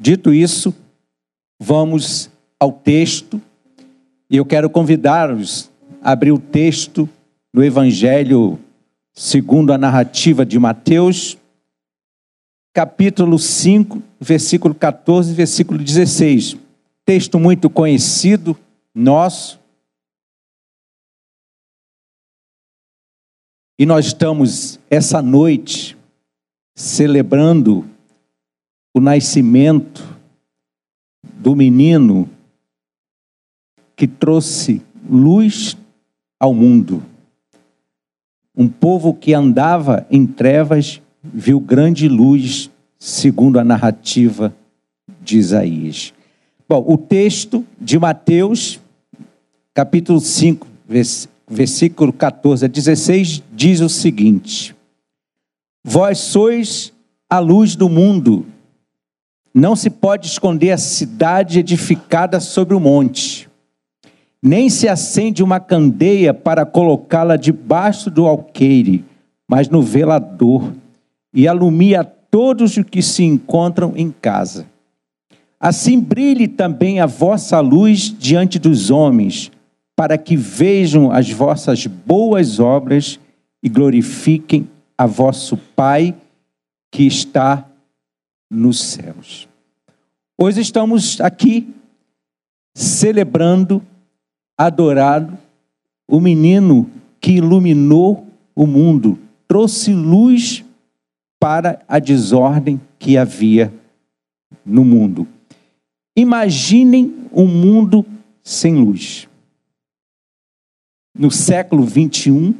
Dito isso, vamos ao texto e eu quero convidá-los a abrir o texto no Evangelho segundo a narrativa de Mateus, capítulo 5, versículo 14 versículo 16. Texto muito conhecido, nosso. E nós estamos essa noite celebrando o nascimento do menino que trouxe luz ao mundo. Um povo que andava em trevas viu grande luz, segundo a narrativa de Isaías. Bom, o texto de Mateus, capítulo 5, versículo 14 a 16, diz o seguinte: Vós sois a luz do mundo. Não se pode esconder a cidade edificada sobre o monte, nem se acende uma candeia para colocá-la debaixo do alqueire, mas no velador, e alumia todos os que se encontram em casa. Assim brilhe também a vossa luz diante dos homens, para que vejam as vossas boas obras e glorifiquem a vosso Pai que está nos céus. Hoje estamos aqui celebrando, adorando o menino que iluminou o mundo, trouxe luz para a desordem que havia no mundo. Imaginem um mundo sem luz. No século 21,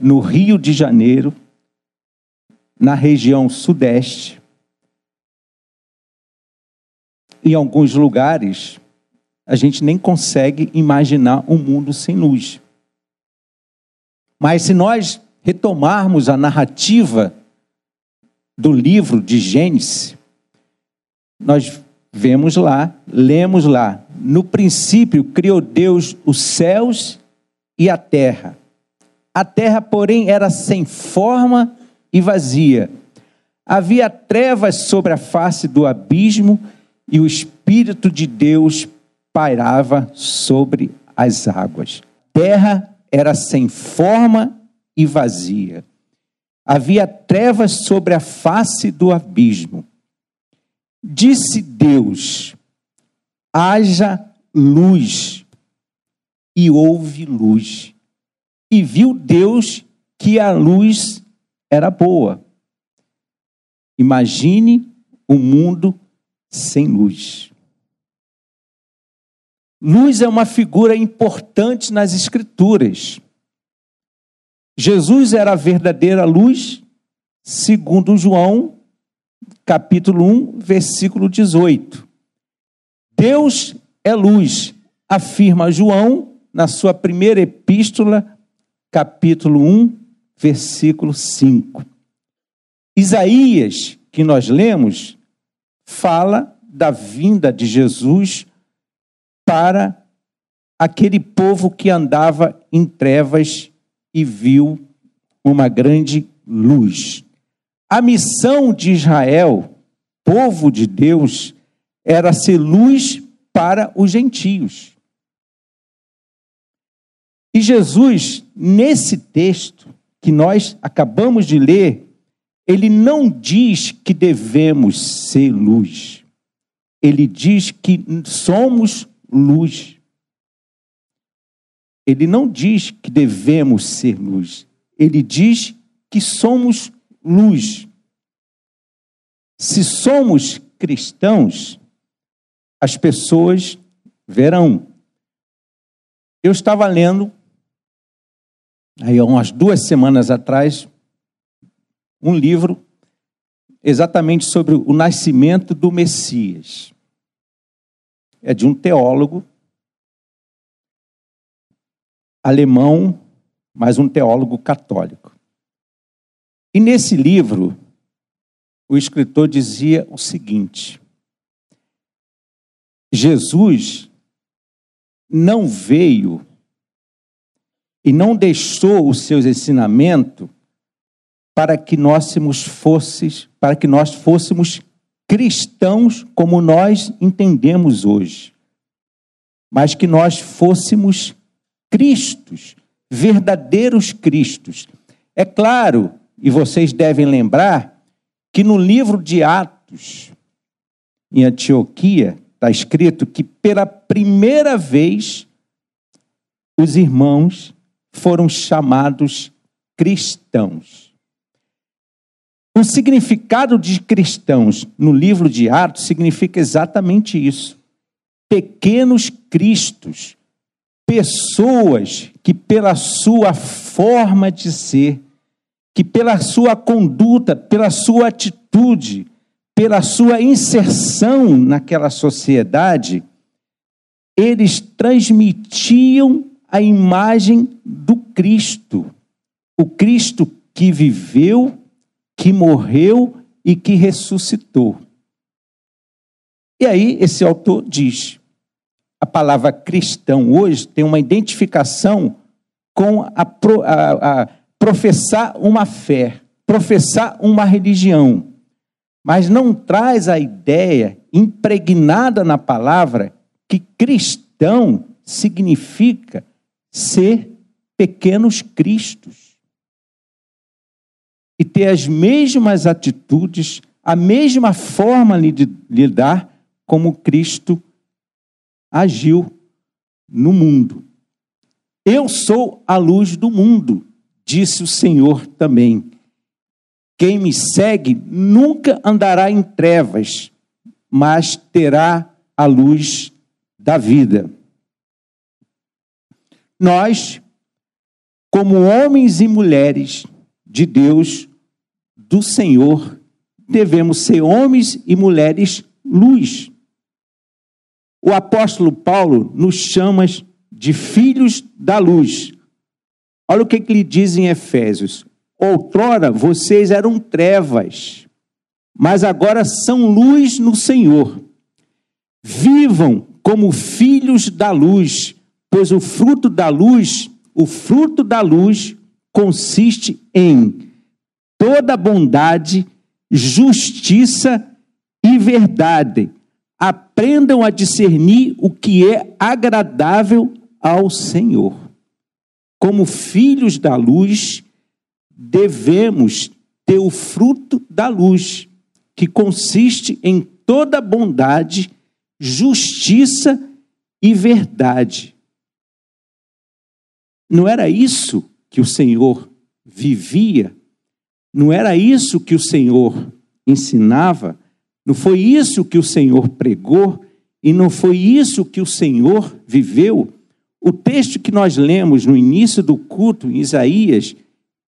no Rio de Janeiro, na região sudeste, em alguns lugares, a gente nem consegue imaginar um mundo sem luz. Mas se nós retomarmos a narrativa do livro de Gênesis, nós vemos lá, lemos lá, no princípio criou Deus os céus e a terra. A terra, porém, era sem forma e vazia. Havia trevas sobre a face do abismo e o Espírito de Deus pairava sobre as águas. Terra era sem forma e vazia. Havia trevas sobre a face do abismo. Disse Deus: haja luz, e houve luz. E viu Deus que a luz era boa. Imagine um mundo sem luz. Luz é uma figura importante nas Escrituras. Jesus era a verdadeira luz, segundo João, capítulo 1, versículo 18. Deus é luz, afirma João na sua primeira epístola, capítulo 1, versículo 5. Isaías, que nós lemos, fala da vinda de Jesus para aquele povo que andava em trevas e viu uma grande luz. A missão de Israel, povo de Deus, era ser luz para os gentios. E Jesus, nesse texto que nós acabamos de ler, ele não diz que devemos ser luz. Ele diz que somos luz. Ele não diz que devemos ser luz. Ele diz que somos luz. Se somos cristãos, as pessoas verão. Eu estava lendo, aí há umas duas semanas atrás, um livro exatamente sobre o nascimento do Messias. É de um teólogo alemão, mas um teólogo católico. E nesse livro, o escritor dizia o seguinte: Jesus não veio e não deixou os seus ensinamentos para que nós fôssemos, para que nós fôssemos cristãos como nós entendemos hoje, mas que nós fôssemos Cristos, verdadeiros Cristos. É claro, e vocês devem lembrar, que no livro de Atos, em Antioquia, está escrito que pela primeira vez os irmãos foram chamados cristãos. O significado de cristãos no livro de Atos significa exatamente isso. Pequenos cristos, pessoas que, pela sua forma de ser, que pela sua conduta, pela sua atitude, pela sua inserção naquela sociedade, eles transmitiam a imagem do Cristo. O Cristo que viveu, que morreu e que ressuscitou. E aí, esse autor diz: a palavra cristão hoje tem uma identificação com a, a, a professar uma fé, professar uma religião, mas não traz a ideia impregnada na palavra que cristão significa ser pequenos cristos e ter as mesmas atitudes, a mesma forma de lidar como Cristo agiu no mundo. Eu sou a luz do mundo, disse o Senhor também. Quem me segue nunca andará em trevas, mas terá a luz da vida. Nós, como homens e mulheres de Deus, do Senhor, devemos ser homens e mulheres luz. O apóstolo Paulo nos chama de filhos da luz. Olha o que, que ele diz em Efésios: Outrora vocês eram trevas, mas agora são luz no Senhor. Vivam como filhos da luz, pois o fruto da luz, o fruto da luz consiste em toda bondade, justiça e verdade. Aprendam a discernir o que é agradável ao Senhor. Como filhos da luz, devemos ter o fruto da luz, que consiste em toda bondade, justiça e verdade. Não era isso que o Senhor vivia? Não era isso que o Senhor ensinava? Não foi isso que o Senhor pregou? E não foi isso que o Senhor viveu? O texto que nós lemos no início do culto, em Isaías,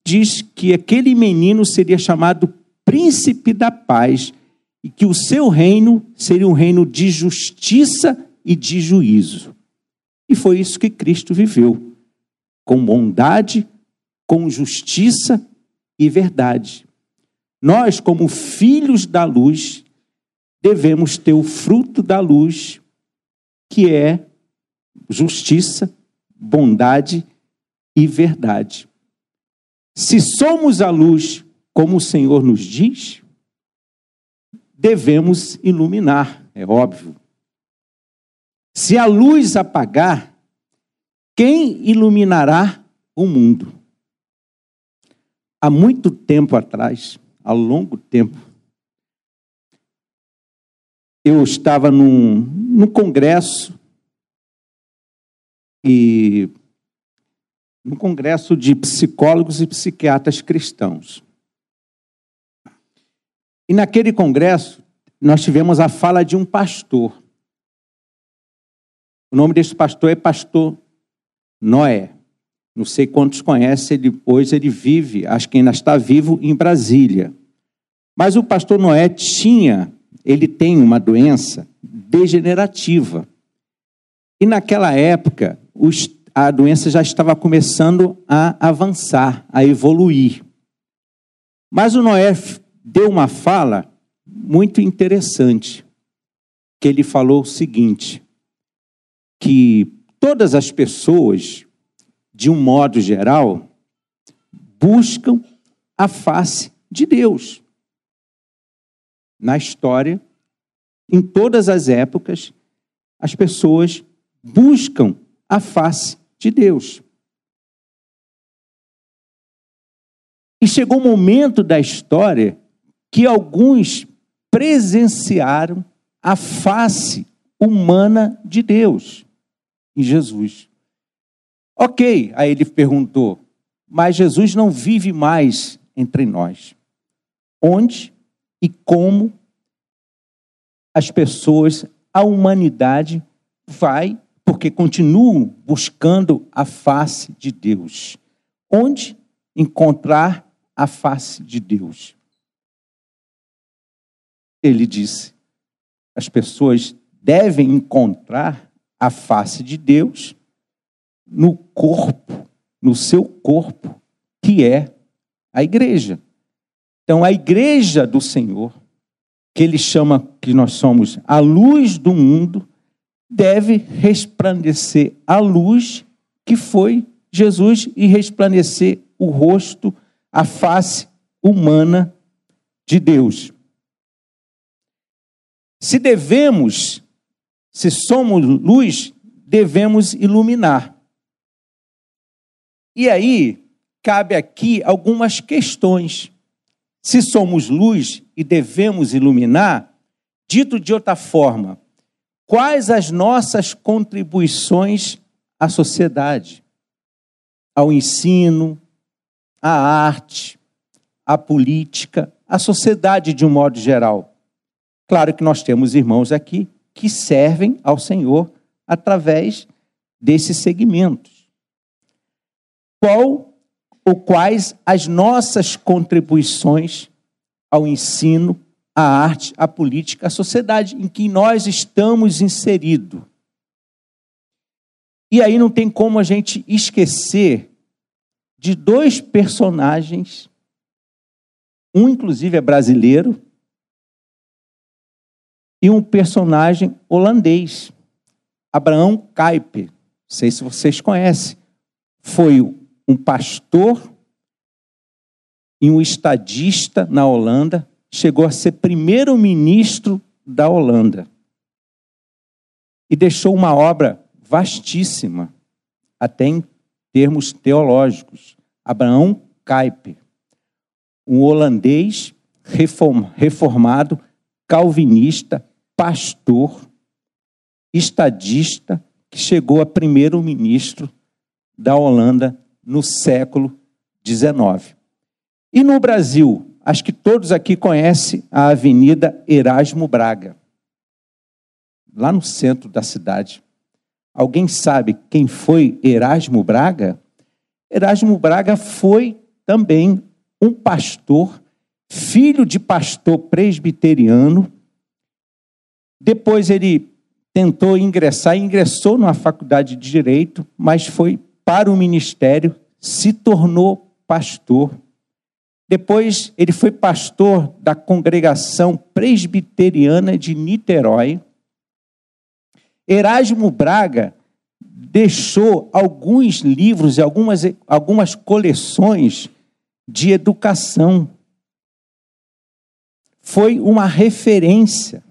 diz que aquele menino seria chamado príncipe da paz e que o seu reino seria um reino de justiça e de juízo. E foi isso que Cristo viveu com bondade, com justiça e verdade. Nós, como filhos da luz, devemos ter o fruto da luz, que é justiça, bondade e verdade. Se somos a luz, como o Senhor nos diz, devemos iluminar, é óbvio. Se a luz apagar, quem iluminará o mundo? Há muito tempo atrás, há longo tempo, eu estava num, num congresso e no congresso de psicólogos e psiquiatras cristãos. E naquele congresso nós tivemos a fala de um pastor. O nome desse pastor é pastor Noé. Não sei quantos conhecem, hoje ele vive, acho que ainda está vivo, em Brasília. Mas o pastor Noé tinha, ele tem uma doença degenerativa. E naquela época, a doença já estava começando a avançar, a evoluir. Mas o Noé deu uma fala muito interessante, que ele falou o seguinte, que todas as pessoas, de um modo geral, buscam a face de Deus. Na história, em todas as épocas, as pessoas buscam a face de Deus. E chegou o um momento da história que alguns presenciaram a face humana de Deus em Jesus. Ok, aí ele perguntou, mas Jesus não vive mais entre nós. Onde e como as pessoas, a humanidade vai, porque continuam buscando a face de Deus. Onde encontrar a face de Deus? Ele disse: as pessoas devem encontrar a face de Deus no corpo, no seu corpo, que é a igreja. Então, a igreja do Senhor, que ele chama que nós somos a luz do mundo, deve resplandecer a luz que foi Jesus e resplandecer o rosto, a face humana de Deus. Se devemos, se somos luz, devemos iluminar. E aí, cabe aqui algumas questões. Se somos luz e devemos iluminar, dito de outra forma, quais as nossas contribuições à sociedade, ao ensino, à arte, à política, à sociedade de um modo geral? Claro que nós temos irmãos aqui que servem ao Senhor através desses segmentos. Qual ou quais as nossas contribuições ao ensino, à arte, à política, à sociedade em que nós estamos inseridos? E aí não tem como a gente esquecer de dois personagens, um inclusive é brasileiro, e um personagem holandês, Abraão Kuyper. Não sei se vocês conhecem. Foi um pastor e um estadista na Holanda, chegou a ser primeiro-ministro da Holanda. E deixou uma obra vastíssima, até em termos teológicos. Abraão Kuyper, um holandês reformado, calvinista, pastor, estadista, que chegou a primeiro-ministro da Holanda no século XIX. E no Brasil, acho que todos aqui conhecem a Avenida Erasmo Braga, lá no centro da cidade. Alguém sabe quem foi Erasmo Braga? Erasmo Braga foi também um pastor, filho de pastor presbiteriano, depois ele tentou ingressar, ingressou numa faculdade de direito, mas foi para o ministério, se tornou pastor. Depois ele foi pastor da congregação presbiteriana de Niterói. Erasmo Braga deixou alguns livros e algumas, algumas coleções de educação. Foi uma referência.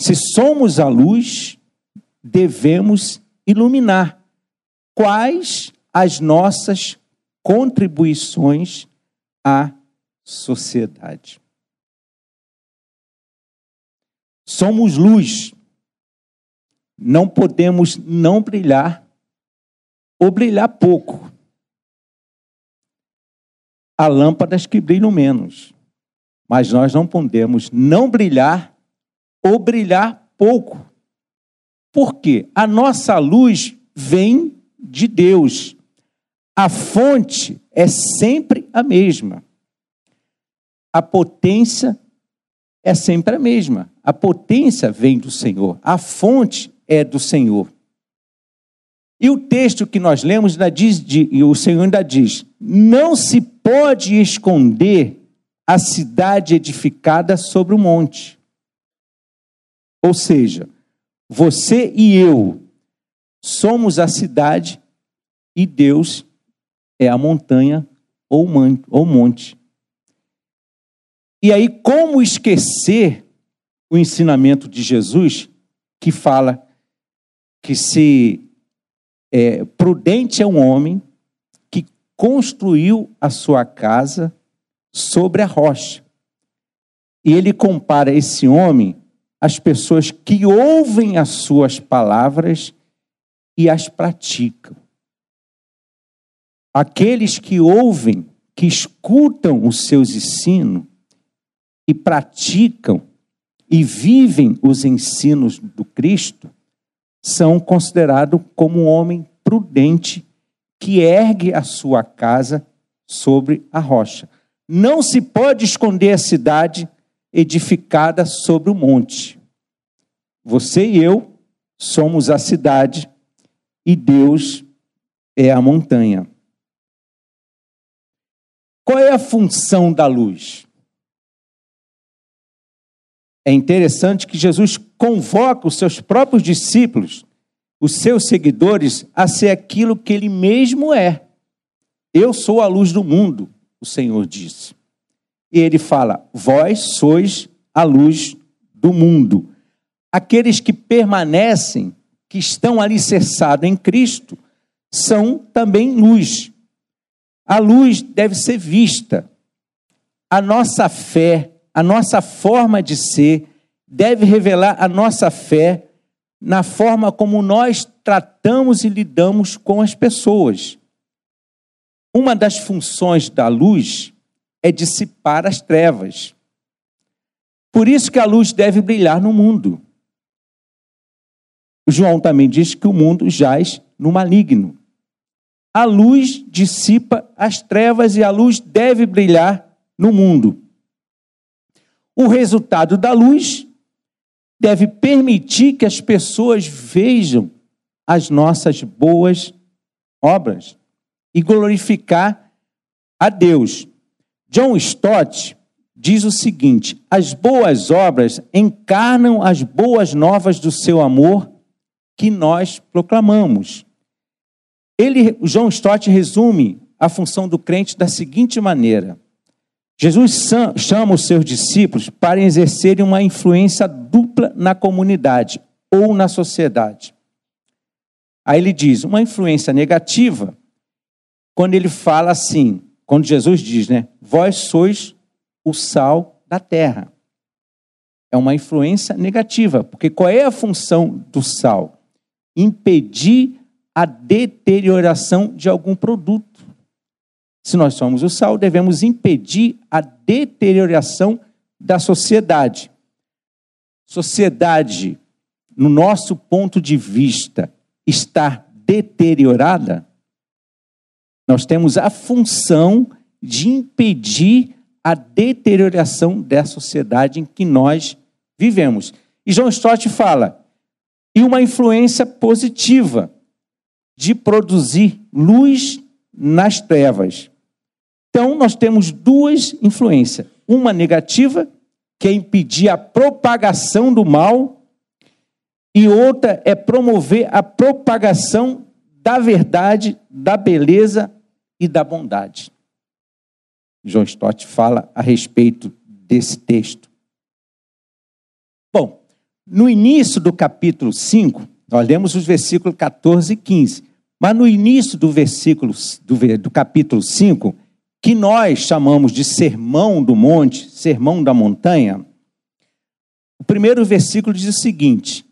Se somos a luz, devemos iluminar. Quais as nossas contribuições à sociedade? Somos luz. Não podemos não brilhar ou brilhar pouco. Há lâmpadas que brilham menos, mas nós não podemos não brilhar ou brilhar pouco. Por quê? A nossa luz vem de Deus. A fonte é sempre a mesma. A potência é sempre a mesma. A potência vem do Senhor. A fonte é do Senhor. E o texto que nós lemos, diz, e o Senhor ainda diz: não se pode esconder a cidade edificada sobre o monte. Ou seja, você e eu somos a cidade e Deus é a montanha ou monte. E aí, como esquecer o ensinamento de Jesus que fala que se é, prudente é um homem que construiu a sua casa sobre a rocha. E ele compara esse homem às pessoas que ouvem as suas palavras e as praticam. Aqueles que ouvem, que escutam os seus ensinos e praticam e vivem os ensinos do Cristo, são considerados como um homem prudente que ergue a sua casa sobre a rocha. Não se pode esconder a cidade edificada sobre o monte. Você e eu somos a cidade e Deus é a montanha. Qual é a função da luz? É interessante que Jesus convoca os seus próprios discípulos, os seus seguidores, a ser aquilo que ele mesmo é. Eu sou a luz do mundo, o Senhor disse. E ele fala: Vós sois a luz do mundo. Aqueles que permanecem, que estão alicerçados em Cristo, são também luz. A luz deve ser vista. A nossa fé, a nossa forma de ser, deve revelar a nossa fé na forma como nós tratamos e lidamos com as pessoas. Uma das funções da luz é dissipar as trevas. Por isso que a luz deve brilhar no mundo. João também diz que o mundo jaz no maligno. A luz dissipa as trevas e a luz deve brilhar no mundo. O resultado da luz deve permitir que as pessoas vejam as nossas boas obras e glorificar a Deus. John Stott diz o seguinte: as boas obras encarnam as boas novas do seu amor que nós proclamamos. Ele, John Stott resume a função do crente da seguinte maneira: Jesus chama os seus discípulos para exercerem uma influência dupla na comunidade ou na sociedade. Aí ele diz: uma influência negativa, quando ele fala assim, quando Jesus diz, né? Vós sois o sal da terra. É uma influência negativa, porque qual é a função do sal? Impedir a deterioração de algum produto. Se nós somos o sal, devemos impedir a deterioração da sociedade. Sociedade, no nosso ponto de vista, está deteriorada, nós temos a função de impedir a deterioração da sociedade em que nós vivemos. E João Stott fala, e uma influência positiva de produzir luz nas trevas. Então, nós temos duas influências: uma negativa, que é impedir a propagação do mal, e outra é promover a propagação da verdade, da beleza e da bondade. John Stott fala a respeito desse texto. Bom, no início do capítulo 5, nós lemos os versículos 14 e 15, mas no início do versículo do, do capítulo 5, que nós chamamos de sermão do monte, sermão da montanha, o primeiro versículo diz o seguinte: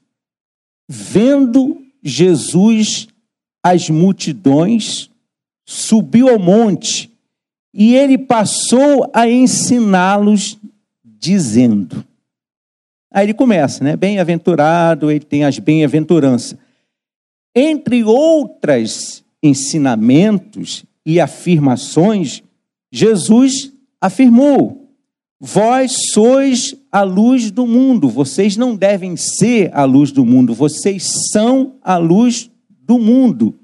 Vendo Jesus as multidões, subiu ao monte e ele passou a ensiná-los, dizendo. Aí ele começa, né? Bem-aventurado, ele tem as bem-aventuranças. Entre outros ensinamentos e afirmações, Jesus afirmou: Vós sois a luz do mundo, vocês não devem ser a luz do mundo, vocês são a luz do mundo.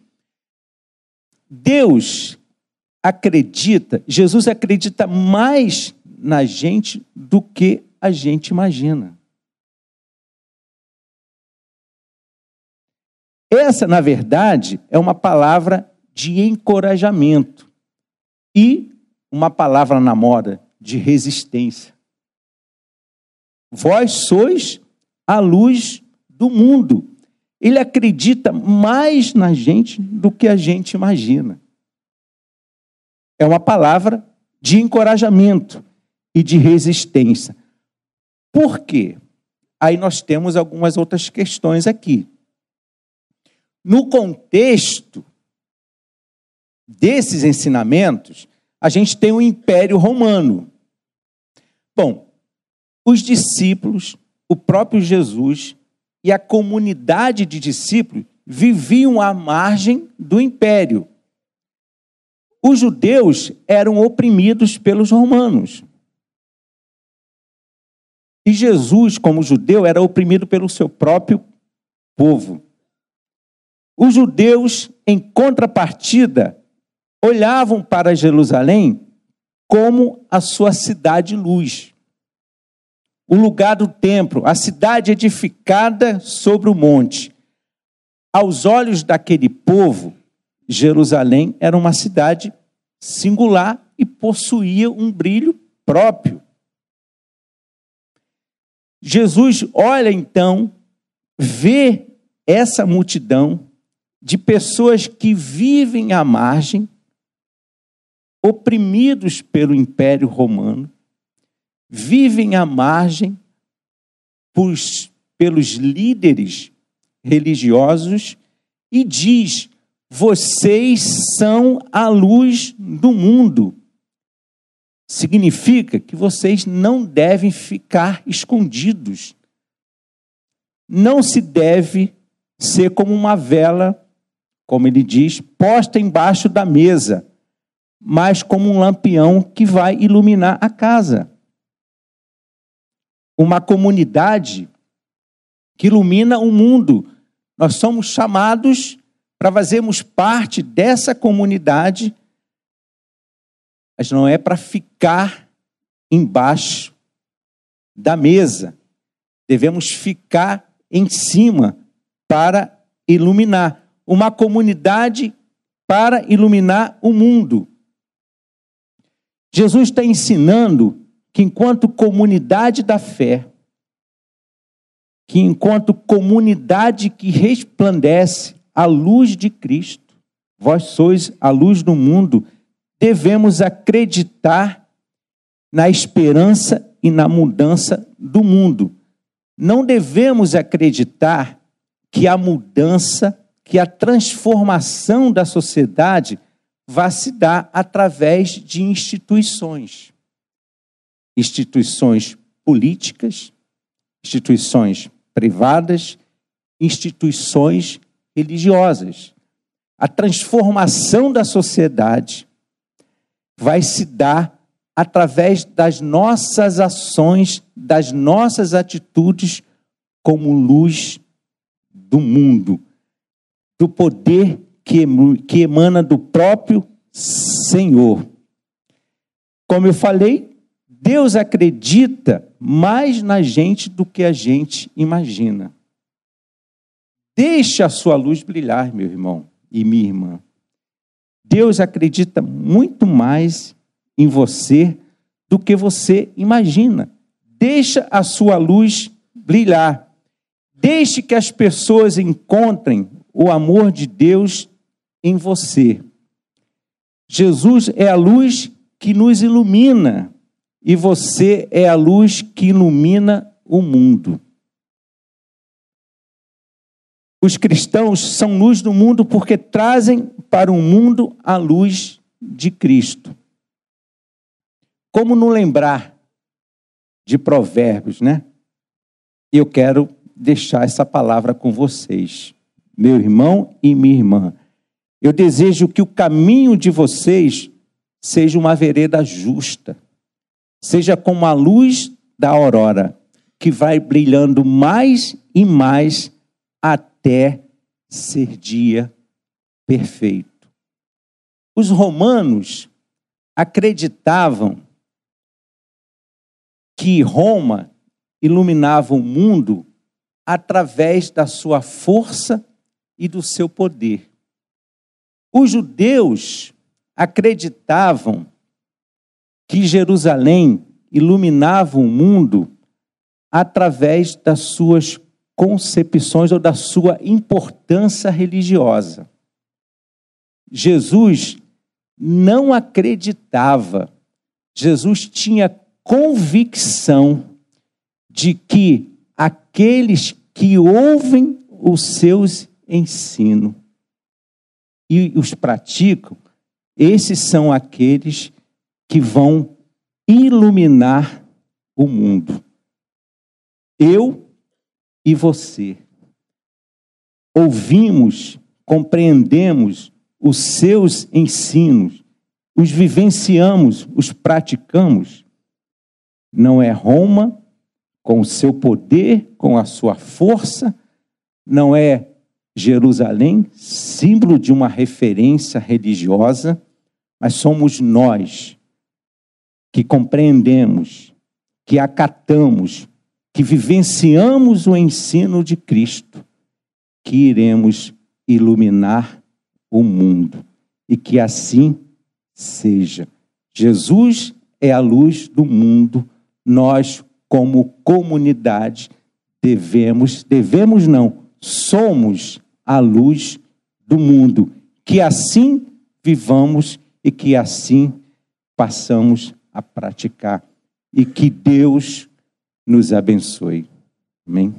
Deus acredita, Jesus acredita mais na gente do que a gente imagina. Essa, na verdade, é uma palavra de encorajamento e uma palavra na moda de resistência. Vós sois a luz do mundo. Ele acredita mais na gente do que a gente imagina. É uma palavra de encorajamento e de resistência. Por quê? Aí nós temos algumas outras questões aqui. No contexto desses ensinamentos, a gente tem o Império Romano. Bom, os discípulos, o próprio Jesus e a comunidade de discípulos viviam à margem do império. Os judeus eram oprimidos pelos romanos. E Jesus, como judeu, era oprimido pelo seu próprio povo. Os judeus, em contrapartida, olhavam para Jerusalém como a sua cidade luz. O lugar do templo, a cidade edificada sobre o monte. Aos olhos daquele povo, Jerusalém era uma cidade singular e possuía um brilho próprio. Jesus olha então, vê essa multidão de pessoas que vivem à margem, oprimidos pelo Império Romano, vivem à margem pelos líderes religiosos e diz: vocês são a luz do mundo significa que vocês não devem ficar escondidos. Não se deve ser como uma vela, como ele diz, posta embaixo da mesa, mas como um lampião que vai iluminar a casa. Uma comunidade que ilumina o mundo. Nós somos chamados para fazermos parte dessa comunidade mas não é para ficar embaixo da mesa. Devemos ficar em cima para iluminar uma comunidade para iluminar o mundo. Jesus está ensinando que, enquanto comunidade da fé, que enquanto comunidade que resplandece a luz de Cristo, vós sois a luz do mundo, devemos acreditar na esperança e na mudança do mundo. Não devemos acreditar que a mudança, que a transformação da sociedade vai se dar através de instituições. Instituições políticas, instituições privadas, instituições religiosas. A transformação da sociedade vai se dar através das nossas ações, das nossas atitudes como luz do mundo, do poder que, emana do próprio Senhor. Como eu falei, Deus acredita mais na gente do que a gente imagina. Deixe a sua luz brilhar, meu irmão e minha irmã. Deus acredita muito mais em você do que você imagina. Deixa a sua luz brilhar. Deixe que as pessoas encontrem o amor de Deus em você. Jesus é a luz que nos ilumina e você é a luz que ilumina o mundo. Os cristãos são luz do mundo porque trazem para o mundo a luz de Cristo. Como não lembrar de Provérbios, né? Eu quero deixar essa palavra com vocês, meu irmão e minha irmã. Eu desejo que o caminho de vocês seja uma vereda justa, seja como a luz da aurora, que vai brilhando mais e mais até ser dia perfeito. Os romanos acreditavam que Roma iluminava o mundo através da sua força e do seu poder. Os judeus acreditavam que Jerusalém iluminava o mundo através das suas concepções ou da sua importância religiosa. Jesus não acreditava, Jesus tinha convicção de que aqueles que ouvem os seus ensinos e os praticam, esses são aqueles que vão iluminar o mundo. Eu e você ouvimos, compreendemos os seus ensinos, os vivenciamos, os praticamos. Não é Roma com o seu poder, com a sua força, não é Jerusalém, símbolo de uma referência religiosa, mas somos nós que compreendemos, que acatamos, que vivenciamos o ensino de Cristo, que iremos iluminar o mundo e que assim seja. Jesus é a luz do mundo, nós, como comunidade, devemos, devemos não, somos a luz do mundo. Que assim vivamos e que assim passamos a praticar. E que Deus nos abençoe. Amém.